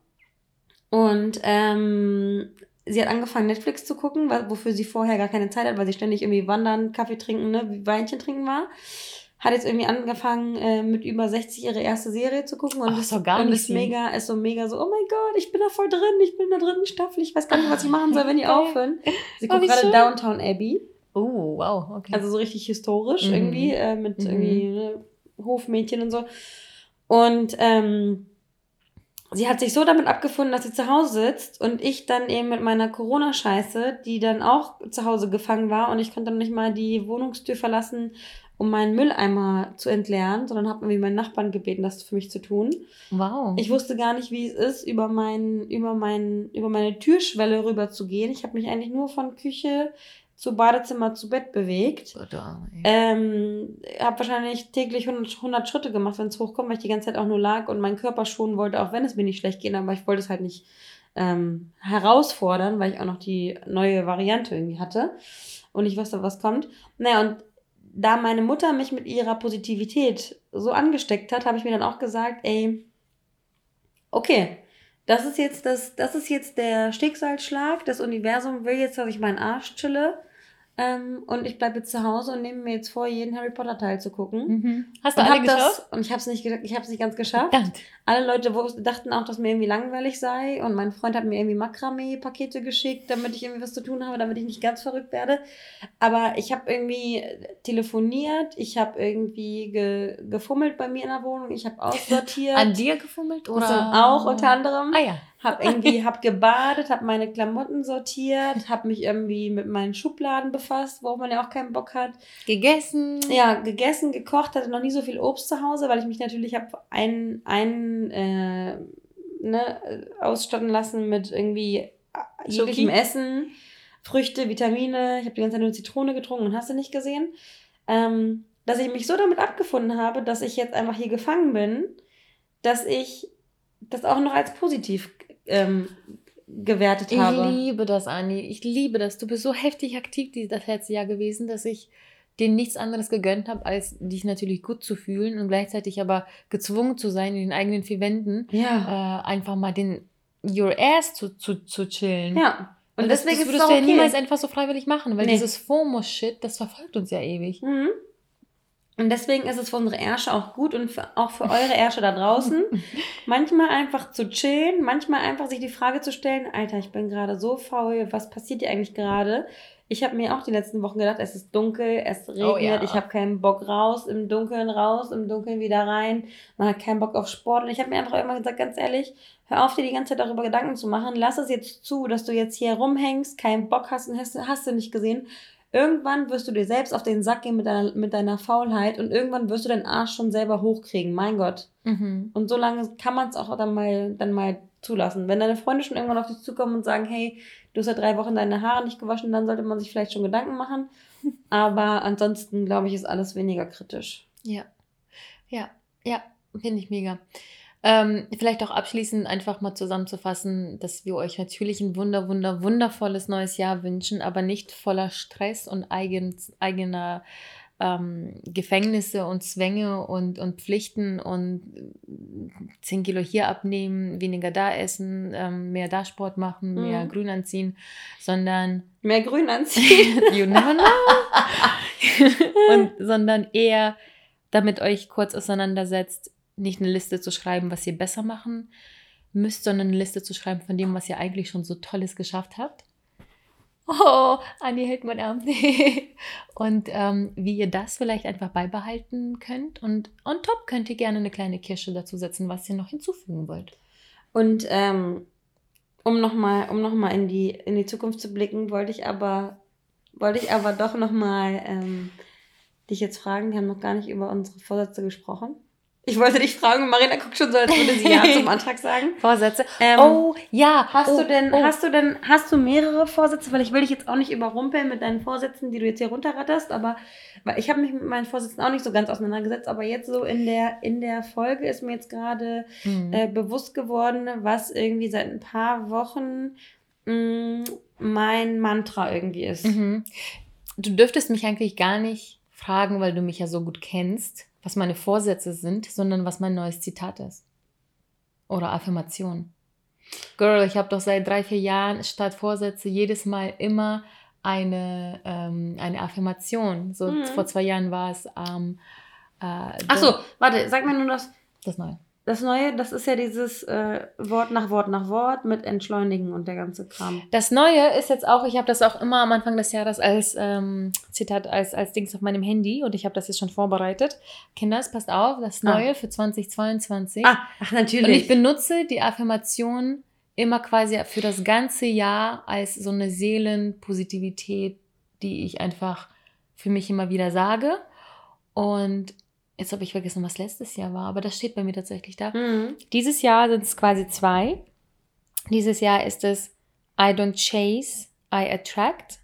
Und ähm, sie hat angefangen, Netflix zu gucken, wofür sie vorher gar keine Zeit hat, weil sie ständig irgendwie wandern, Kaffee trinken, ne, Weinchen trinken war. Hat jetzt irgendwie angefangen, äh, mit über 60 ihre erste Serie zu gucken und, Ach, ist, so gar und ist mega, ist so mega so, oh mein Gott, ich bin da voll drin, ich bin in der dritten Staffel, ich weiß gar nicht, was ich machen soll, wenn die aufhören. Sie guckt oh, gerade Downtown Abbey.
Oh, wow, okay.
Also so richtig historisch mhm. irgendwie, äh, mit mhm. irgendwie ne, Hofmädchen und so. Und ähm, sie hat sich so damit abgefunden, dass sie zu Hause sitzt und ich dann eben mit meiner Corona-Scheiße, die dann auch zu Hause gefangen war und ich konnte dann nicht mal die Wohnungstür verlassen, um meinen Mülleimer zu entleeren, sondern habe irgendwie meinen Nachbarn gebeten, das für mich zu tun. Wow. Ich wusste gar nicht, wie es ist, über, mein, über, mein, über meine Türschwelle rüber zu gehen. Ich habe mich eigentlich nur von Küche zu Badezimmer zu Bett bewegt. ähm, habe wahrscheinlich täglich 100, 100 Schritte gemacht, wenn es hochkommt, weil ich die ganze Zeit auch nur lag und meinen Körper schonen wollte, auch wenn es mir nicht schlecht ging, aber ich wollte es halt nicht ähm, herausfordern, weil ich auch noch die neue Variante irgendwie hatte und ich wusste, was kommt. Naja, und da meine Mutter mich mit ihrer Positivität so angesteckt hat, habe ich mir dann auch gesagt, ey, okay, das ist jetzt das, das ist jetzt der Schicksalsschlag. Das Universum will jetzt, dass ich meinen Arsch chille. Ähm, und ich bleibe jetzt zu Hause und nehme mir jetzt vor, jeden Harry Potter Teil zu gucken. Mhm. Hast du und alle geschafft? Das, und ich habe es nicht, ich habe nicht ganz geschafft. Verdammt. Alle Leute dachten auch, dass mir irgendwie langweilig sei. Und mein Freund hat mir irgendwie Makramee-Pakete geschickt, damit ich irgendwie was zu tun habe, damit ich nicht ganz verrückt werde. Aber ich habe irgendwie telefoniert, ich habe irgendwie ge, gefummelt bei mir in der Wohnung, ich habe aussortiert.
An dir gefummelt oder?
Also auch unter anderem. Ah ja hab irgendwie hab gebadet, hab meine Klamotten sortiert, hab mich irgendwie mit meinen Schubladen befasst, worauf man ja auch keinen Bock hat.
Gegessen.
Ja, gegessen, gekocht, hatte noch nie so viel Obst zu Hause, weil ich mich natürlich hab ein, ein äh, ne, ausstatten lassen mit irgendwie jeglichem Essen, Früchte, Vitamine. Ich habe die ganze Zeit nur Zitrone getrunken und hast du nicht gesehen. Ähm, dass ich mich so damit abgefunden habe, dass ich jetzt einfach hier gefangen bin, dass ich das auch noch als positiv ähm, gewertet
ich
habe.
Ich liebe das, Anni. Ich liebe das. Du bist so heftig aktiv das letzte Jahr gewesen, dass ich dir nichts anderes gegönnt habe, als dich natürlich gut zu fühlen und gleichzeitig aber gezwungen zu sein, in den eigenen vier Wänden ja. äh, einfach mal den Your Ass zu, zu, zu chillen. Ja. Und, und das, deswegen das würdest du ja okay. niemals einfach so freiwillig machen, weil nee. dieses FOMO-Shit, das verfolgt uns ja ewig. Mhm.
Und deswegen ist es für unsere Ärsche auch gut und für, auch für eure Ärsche da draußen, manchmal einfach zu chillen, manchmal einfach sich die Frage zu stellen, Alter, ich bin gerade so faul, was passiert hier eigentlich gerade? Ich habe mir auch die letzten Wochen gedacht, es ist dunkel, es regnet, oh, ja. ich habe keinen Bock raus, im Dunkeln raus, im Dunkeln wieder rein, man hat keinen Bock auf Sport. Und ich habe mir einfach immer gesagt, ganz ehrlich, hör auf dir die ganze Zeit darüber Gedanken zu machen, lass es jetzt zu, dass du jetzt hier rumhängst, keinen Bock hast und hast, hast du nicht gesehen Irgendwann wirst du dir selbst auf den Sack gehen mit deiner, mit deiner Faulheit und irgendwann wirst du deinen Arsch schon selber hochkriegen. Mein Gott. Mhm. Und so lange kann man es auch dann mal, dann mal zulassen. Wenn deine Freunde schon irgendwann auf dich zukommen und sagen, hey, du hast ja drei Wochen deine Haare nicht gewaschen, dann sollte man sich vielleicht schon Gedanken machen. Aber ansonsten, glaube ich, ist alles weniger kritisch.
Ja. Ja. Ja. Finde ich mega. Ähm, vielleicht auch abschließend einfach mal zusammenzufassen, dass wir euch natürlich ein wunder, wunder, wundervolles neues Jahr wünschen, aber nicht voller Stress und eigen, eigener ähm, Gefängnisse und Zwänge und, und Pflichten und 10 Kilo hier abnehmen, weniger da essen, ähm, mehr da Sport machen, mhm. mehr Grün anziehen, sondern
mehr Grün anziehen. you never
know. und, sondern eher damit euch kurz auseinandersetzt, nicht eine Liste zu schreiben, was ihr besser machen müsst, sondern eine Liste zu schreiben von dem, was ihr eigentlich schon so Tolles geschafft habt. Oh, Anni hält mein Arm. und ähm, wie ihr das vielleicht einfach beibehalten könnt. Und on top könnt ihr gerne eine kleine Kirsche dazu setzen, was ihr noch hinzufügen wollt.
Und ähm, um nochmal um noch in, die, in die Zukunft zu blicken, wollte ich aber, wollte ich aber doch nochmal ähm, dich jetzt fragen, wir haben noch gar nicht über unsere Vorsätze gesprochen. Ich wollte dich fragen, Marina guckt schon so, als würde sie Ja zum Antrag sagen. Vorsätze. Ähm, oh, ja. Hast oh, du denn, oh. hast du denn, hast du mehrere Vorsätze? Weil ich will dich jetzt auch nicht überrumpeln mit deinen Vorsätzen, die du jetzt hier runterratterst, aber weil ich habe mich mit meinen Vorsätzen auch nicht so ganz auseinandergesetzt, aber jetzt so in der, in der Folge ist mir jetzt gerade mhm. äh, bewusst geworden, was irgendwie seit ein paar Wochen mh, mm, mein Mantra irgendwie ist. Mhm.
Du dürftest mich eigentlich gar nicht fragen, weil du mich ja so gut kennst was meine Vorsätze sind, sondern was mein neues Zitat ist. Oder Affirmation. Girl, ich habe doch seit drei, vier Jahren statt Vorsätze jedes Mal immer eine, ähm, eine Affirmation. So mhm. vor zwei Jahren war es. Ähm,
äh, Achso, warte, sag mir nur das. Das Neue. Das Neue, das ist ja dieses äh, Wort nach Wort nach Wort mit Entschleunigen und der ganze Kram.
Das Neue ist jetzt auch, ich habe das auch immer am Anfang des Jahres als ähm, Zitat, als, als Dings auf meinem Handy und ich habe das jetzt schon vorbereitet. Kinders, passt auf, das ah. Neue ah. für 2022. Ah, ach, natürlich. Und ich benutze die Affirmation immer quasi für das ganze Jahr als so eine Seelenpositivität, die ich einfach für mich immer wieder sage. Und Jetzt habe ich vergessen, was letztes Jahr war, aber das steht bei mir tatsächlich da. Mhm. Dieses Jahr sind es quasi zwei. Dieses Jahr ist es I don't chase, I attract.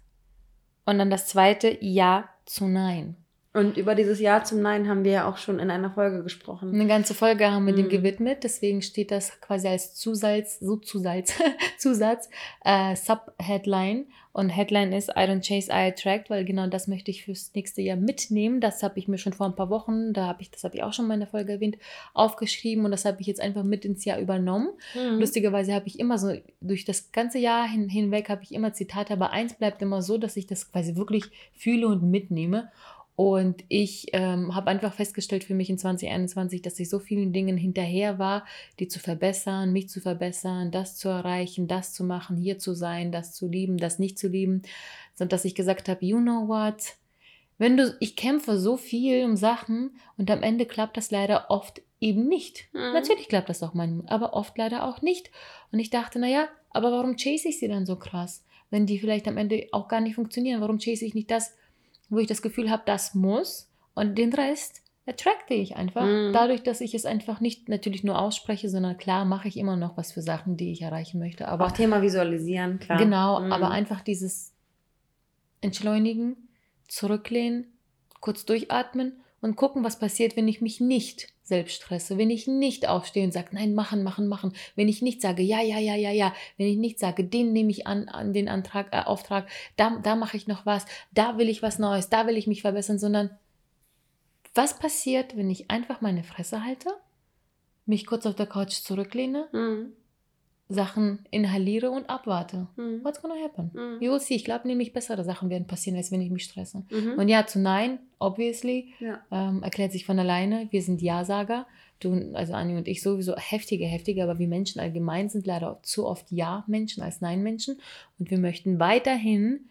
Und dann das zweite Ja zu Nein.
Und über dieses Ja zum Nein haben wir ja auch schon in einer Folge gesprochen.
Eine ganze Folge haben wir mhm. dem gewidmet, deswegen steht das quasi als Zusatz, so Zusatz, Zusatz, äh, Sub-Headline. Und Headline ist I don't chase, I attract, weil genau das möchte ich fürs nächste Jahr mitnehmen. Das habe ich mir schon vor ein paar Wochen, da habe ich, das habe ich auch schon mal in der Folge erwähnt, aufgeschrieben und das habe ich jetzt einfach mit ins Jahr übernommen. Mhm. Lustigerweise habe ich immer so, durch das ganze Jahr hin, hinweg habe ich immer Zitate, aber eins bleibt immer so, dass ich das quasi wirklich fühle und mitnehme. Und ich ähm, habe einfach festgestellt für mich in 2021, dass ich so vielen Dingen hinterher war, die zu verbessern, mich zu verbessern, das zu erreichen, das zu machen, hier zu sein, das zu lieben, das nicht zu lieben, sondern dass ich gesagt habe, you know what? Wenn du, ich kämpfe so viel um Sachen und am Ende klappt das leider oft eben nicht. Mhm. Natürlich klappt das auch manchmal, aber oft leider auch nicht. Und ich dachte, naja, aber warum chase ich sie dann so krass? Wenn die vielleicht am Ende auch gar nicht funktionieren, warum chase ich nicht das, wo ich das Gefühl habe, das muss und den Rest attracte ich einfach. Mhm. Dadurch, dass ich es einfach nicht natürlich nur ausspreche, sondern klar mache ich immer noch was für Sachen, die ich erreichen möchte. Aber
auch Thema visualisieren, klar.
Genau, mhm. aber einfach dieses Entschleunigen, zurücklehnen, kurz durchatmen und gucken, was passiert, wenn ich mich nicht selbst stresse, wenn ich nicht aufstehe und sage, nein, machen, machen, machen, wenn ich nicht sage, ja, ja, ja, ja, ja, wenn ich nicht sage, den nehme ich an, an den Antrag, äh, Auftrag, da, da mache ich noch was, da will ich was Neues, da will ich mich verbessern, sondern was passiert, wenn ich einfach meine Fresse halte, mich kurz auf der Couch zurücklehne, mhm. Sachen inhaliere und abwarte. Mhm. What's gonna happen? Mhm. You will see. Ich glaube nämlich, bessere Sachen werden passieren, als wenn ich mich stresse. Mhm. Und ja, zu Nein, obviously, ja. ähm, erklärt sich von alleine. Wir sind Ja-Sager. Du, also Anni und ich sowieso heftige, heftige, aber wir Menschen allgemein sind leider zu oft Ja-Menschen als Nein-Menschen. Und wir möchten weiterhin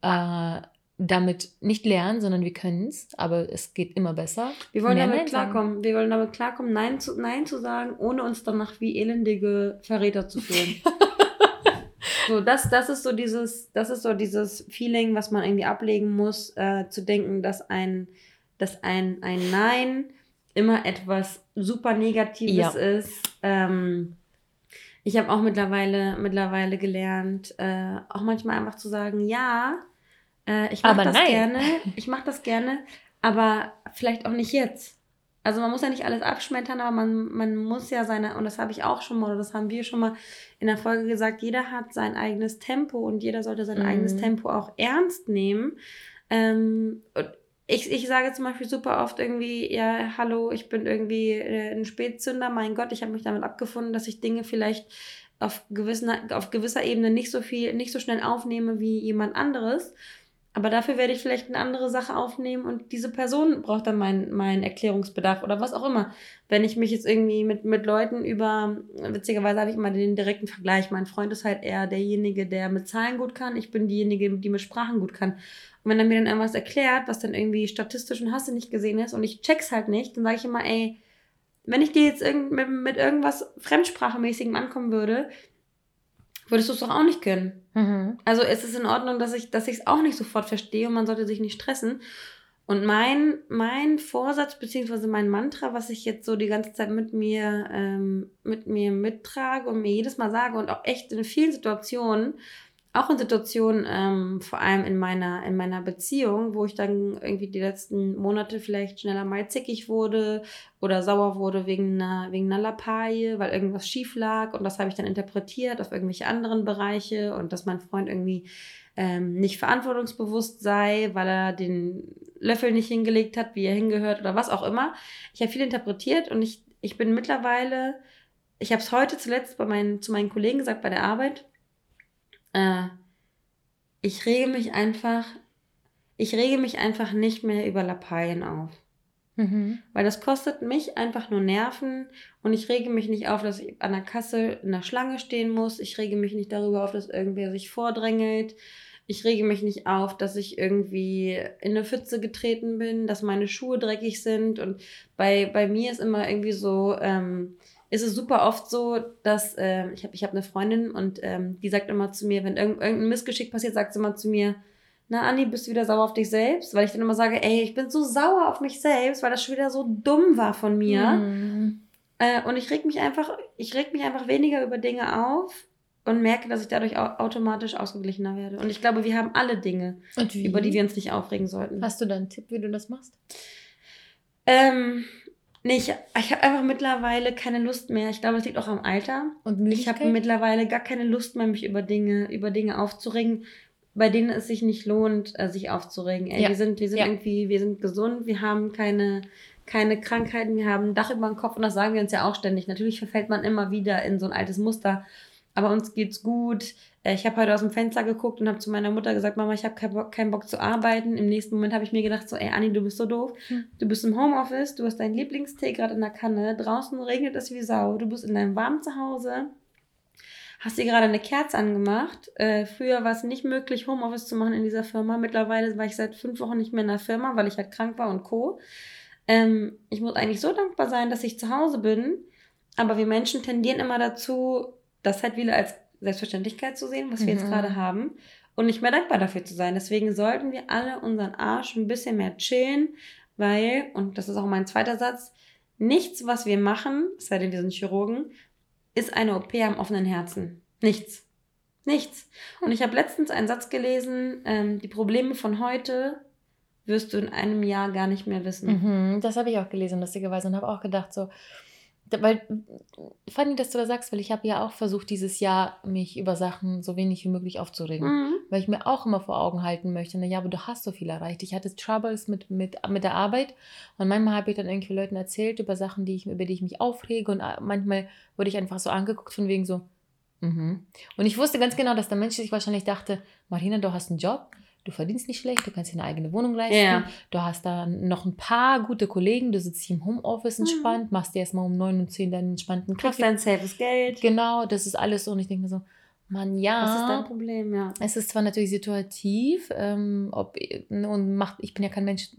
äh, damit nicht lernen, sondern wir können es, aber es geht immer besser.
Wir wollen damit Nein klarkommen. Sagen. Wir wollen damit klarkommen, Nein zu, Nein zu sagen, ohne uns danach wie elendige Verräter zu fühlen. so, das, das ist so dieses, das ist so dieses Feeling, was man irgendwie ablegen muss, äh, zu denken, dass ein, dass ein, ein Nein immer etwas super Negatives ja. ist. Ähm, ich habe auch mittlerweile, mittlerweile gelernt, äh, auch manchmal einfach zu sagen, ja, äh, ich mache das nein. gerne. Ich mache das gerne, aber vielleicht auch nicht jetzt. Also man muss ja nicht alles abschmettern, aber man, man muss ja seine, und das habe ich auch schon mal, oder das haben wir schon mal in der Folge gesagt, jeder hat sein eigenes Tempo und jeder sollte sein mhm. eigenes Tempo auch ernst nehmen. Ähm, ich, ich sage zum Beispiel super oft irgendwie, ja, hallo, ich bin irgendwie äh, ein Spätzünder, mein Gott, ich habe mich damit abgefunden, dass ich Dinge vielleicht auf, gewissen, auf gewisser Ebene nicht so viel, nicht so schnell aufnehme wie jemand anderes. Aber dafür werde ich vielleicht eine andere Sache aufnehmen und diese Person braucht dann meinen mein Erklärungsbedarf oder was auch immer. Wenn ich mich jetzt irgendwie mit, mit Leuten über, witzigerweise habe ich immer den direkten Vergleich. Mein Freund ist halt eher derjenige, der mit Zahlen gut kann. Ich bin diejenige, die mit Sprachen gut kann. Und wenn er mir dann irgendwas erklärt, was dann irgendwie statistisch und hast du nicht gesehen ist und ich check's halt nicht, dann sage ich immer, ey, wenn ich dir jetzt irgend, mit, mit irgendwas Fremdsprachemäßigem ankommen würde, würdest du es doch auch nicht können. Mhm. Also es ist in Ordnung, dass ich dass es auch nicht sofort verstehe und man sollte sich nicht stressen. Und mein, mein Vorsatz beziehungsweise mein Mantra, was ich jetzt so die ganze Zeit mit mir, ähm, mit mir mittrage und mir jedes Mal sage und auch echt in vielen Situationen, auch in Situationen, ähm, vor allem in meiner, in meiner Beziehung, wo ich dann irgendwie die letzten Monate vielleicht schneller mal zickig wurde oder sauer wurde wegen einer, wegen einer Lappalie, weil irgendwas schief lag und das habe ich dann interpretiert auf irgendwelche anderen Bereiche und dass mein Freund irgendwie ähm, nicht verantwortungsbewusst sei, weil er den Löffel nicht hingelegt hat, wie er hingehört oder was auch immer. Ich habe viel interpretiert und ich, ich bin mittlerweile, ich habe es heute zuletzt bei meinen, zu meinen Kollegen gesagt bei der Arbeit, äh, ich rege mich einfach, ich rege mich einfach nicht mehr über Lappalien auf. Mhm. Weil das kostet mich einfach nur Nerven und ich rege mich nicht auf, dass ich an der Kasse in der Schlange stehen muss. Ich rege mich nicht darüber auf, dass irgendwer sich vordrängelt. Ich rege mich nicht auf, dass ich irgendwie in eine Pfütze getreten bin, dass meine Schuhe dreckig sind. Und bei, bei mir ist immer irgendwie so, ähm, ist es super oft so, dass äh, ich habe ich hab eine Freundin und ähm, die sagt immer zu mir, wenn irgend, irgendein Missgeschick passiert, sagt sie immer zu mir, na Anni, bist du wieder sauer auf dich selbst? Weil ich dann immer sage, ey, ich bin so sauer auf mich selbst, weil das schon wieder so dumm war von mir. Mhm. Äh, und ich reg mich einfach, ich reg mich einfach weniger über Dinge auf, und merke, dass ich dadurch automatisch ausgeglichener werde. Und ich glaube, wir haben alle Dinge, über die wir uns nicht aufregen sollten.
Hast du da einen Tipp, wie du das machst?
Ähm, nee, ich, ich habe einfach mittlerweile keine Lust mehr. Ich glaube, es liegt auch am Alter. Und ich habe mittlerweile gar keine Lust mehr, mich über Dinge, über Dinge aufzuregen, bei denen es sich nicht lohnt, äh, sich aufzuregen. Ey, ja. Wir sind, wir sind ja. irgendwie, wir sind gesund, wir haben keine, keine Krankheiten, wir haben ein Dach über dem Kopf und das sagen wir uns ja auch ständig. Natürlich verfällt man immer wieder in so ein altes Muster aber uns geht's gut. Äh, ich habe heute aus dem Fenster geguckt und habe zu meiner Mutter gesagt, Mama, ich habe keinen Bock, keinen Bock zu arbeiten. Im nächsten Moment habe ich mir gedacht, so, ey Anni, du bist so doof. Hm. Du bist im Homeoffice, du hast deinen Lieblingstee gerade in der Kanne, draußen regnet es wie Sau, du bist in deinem warmen Zuhause, hast dir gerade eine Kerze angemacht. Äh, früher war es nicht möglich, Homeoffice zu machen in dieser Firma. Mittlerweile war ich seit fünf Wochen nicht mehr in der Firma, weil ich halt krank war und Co. Ähm, ich muss eigentlich so dankbar sein, dass ich zu Hause bin. Aber wir Menschen tendieren immer dazu, das halt wieder als Selbstverständlichkeit zu sehen, was wir mhm. jetzt gerade haben und nicht mehr dankbar dafür zu sein. Deswegen sollten wir alle unseren Arsch ein bisschen mehr chillen, weil, und das ist auch mein zweiter Satz, nichts, was wir machen, es sei denn, wir sind Chirurgen, ist eine OP am offenen Herzen. Nichts. Nichts. Und ich habe letztens einen Satz gelesen, ähm, die Probleme von heute wirst du in einem Jahr gar nicht mehr wissen.
Mhm, das habe ich auch gelesen, lustigerweise, und habe auch gedacht, so, weil, Fanny, dass du da sagst, weil ich habe ja auch versucht, dieses Jahr mich über Sachen so wenig wie möglich aufzuregen. Mhm. Weil ich mir auch immer vor Augen halten möchte, na ja, aber du hast so viel erreicht. Ich hatte Troubles mit, mit, mit der Arbeit und manchmal habe ich dann irgendwie Leuten erzählt über Sachen, die ich, über die ich mich aufrege und äh, manchmal wurde ich einfach so angeguckt von wegen so, mhm. Und ich wusste ganz genau, dass der Mensch sich wahrscheinlich dachte, Marina, du hast einen Job, du verdienst nicht schlecht, du kannst dir eine eigene Wohnung leisten, ja. du hast da noch ein paar gute Kollegen, du sitzt hier im Homeoffice mhm. entspannt, mhm. machst dir erstmal um 9 und 10 deinen entspannten
Kaffee. Kriegst dein safes Geld.
Genau, das ist alles so und ich denke mir so, Mann, ja.
Das ist dein Problem, ja.
Es ist zwar natürlich situativ, ähm, ob, und macht, ich bin ja kein Mensch,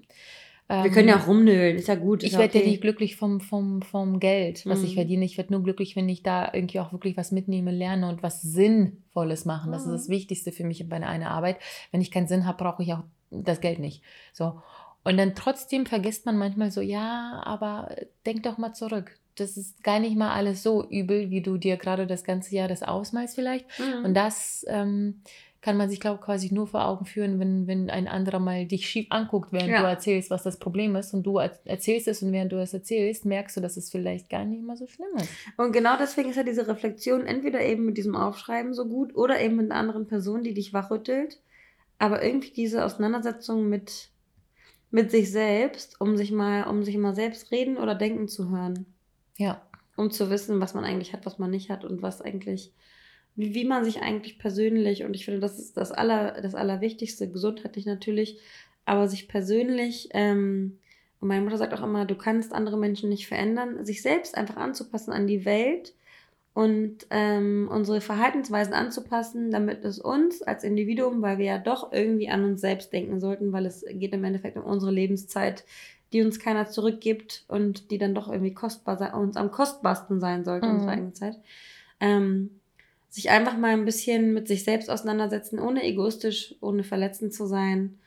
ähm, wir können ja auch rumnölen, ist ja gut.
Ist ich werde okay. ja nicht glücklich vom, vom, vom Geld, was mhm. ich verdiene. Ich werde nur glücklich, wenn ich da irgendwie auch wirklich was mitnehme, lerne und was Sinnvolles machen. Das mhm. ist das Wichtigste für mich bei einer Arbeit. Wenn ich keinen Sinn habe, brauche ich auch das Geld nicht. So. Und dann trotzdem vergisst man manchmal so, ja, aber denk doch mal zurück. Das ist gar nicht mal alles so übel, wie du dir gerade das ganze Jahr das ausmalst vielleicht. Mhm. Und das ähm, kann man sich, glaube ich, quasi nur vor Augen führen, wenn, wenn ein anderer mal dich schief anguckt, während ja. du erzählst, was das Problem ist. Und du erzählst es und während du es erzählst, merkst du, dass es vielleicht gar nicht mal so schlimm ist.
Und genau deswegen ist ja diese Reflexion entweder eben mit diesem Aufschreiben so gut oder eben mit einer anderen Person, die dich wachrüttelt. Aber irgendwie diese Auseinandersetzung mit, mit sich selbst, um sich mal, um sich mal selbst reden oder denken zu hören. Ja. Um zu wissen, was man eigentlich hat, was man nicht hat und was eigentlich wie, wie man sich eigentlich persönlich, und ich finde, das ist das, Aller, das Allerwichtigste, gesundheitlich natürlich, aber sich persönlich, ähm, und meine Mutter sagt auch immer, du kannst andere Menschen nicht verändern, sich selbst einfach anzupassen an die Welt und ähm, unsere Verhaltensweisen anzupassen, damit es uns als Individuum, weil wir ja doch irgendwie an uns selbst denken sollten, weil es geht im Endeffekt um unsere Lebenszeit, die uns keiner zurückgibt und die dann doch irgendwie kostbar sein, uns am kostbarsten sein sollte, mhm. unsere eigene Zeit. Ähm, sich einfach mal ein bisschen mit sich selbst auseinandersetzen, ohne egoistisch, ohne verletzend zu sein.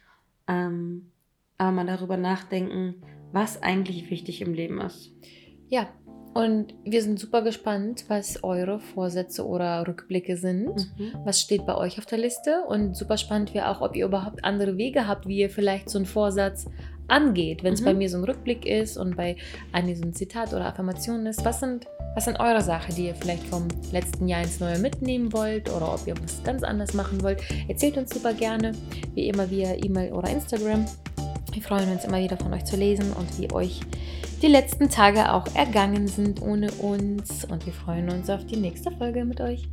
Ähm, aber mal darüber nachdenken, was eigentlich wichtig im Leben ist.
Ja, und wir sind super gespannt, was eure Vorsätze oder Rückblicke sind. Mhm. Was steht bei euch auf der Liste? Und super spannend wäre auch, ob ihr überhaupt andere Wege habt, wie ihr vielleicht so einen Vorsatz angeht. Wenn es mhm. bei mir so ein Rückblick ist und bei Anni so ein Zitat oder Affirmation ist. Was sind was sind eure Sachen, die ihr vielleicht vom letzten Jahr ins Neue mitnehmen wollt oder ob ihr was ganz anders machen wollt? Erzählt uns super gerne, wie immer via E-Mail oder Instagram. Wir freuen uns immer wieder von euch zu lesen und wie euch die letzten Tage auch ergangen sind ohne uns. Und wir freuen uns auf die nächste Folge mit euch.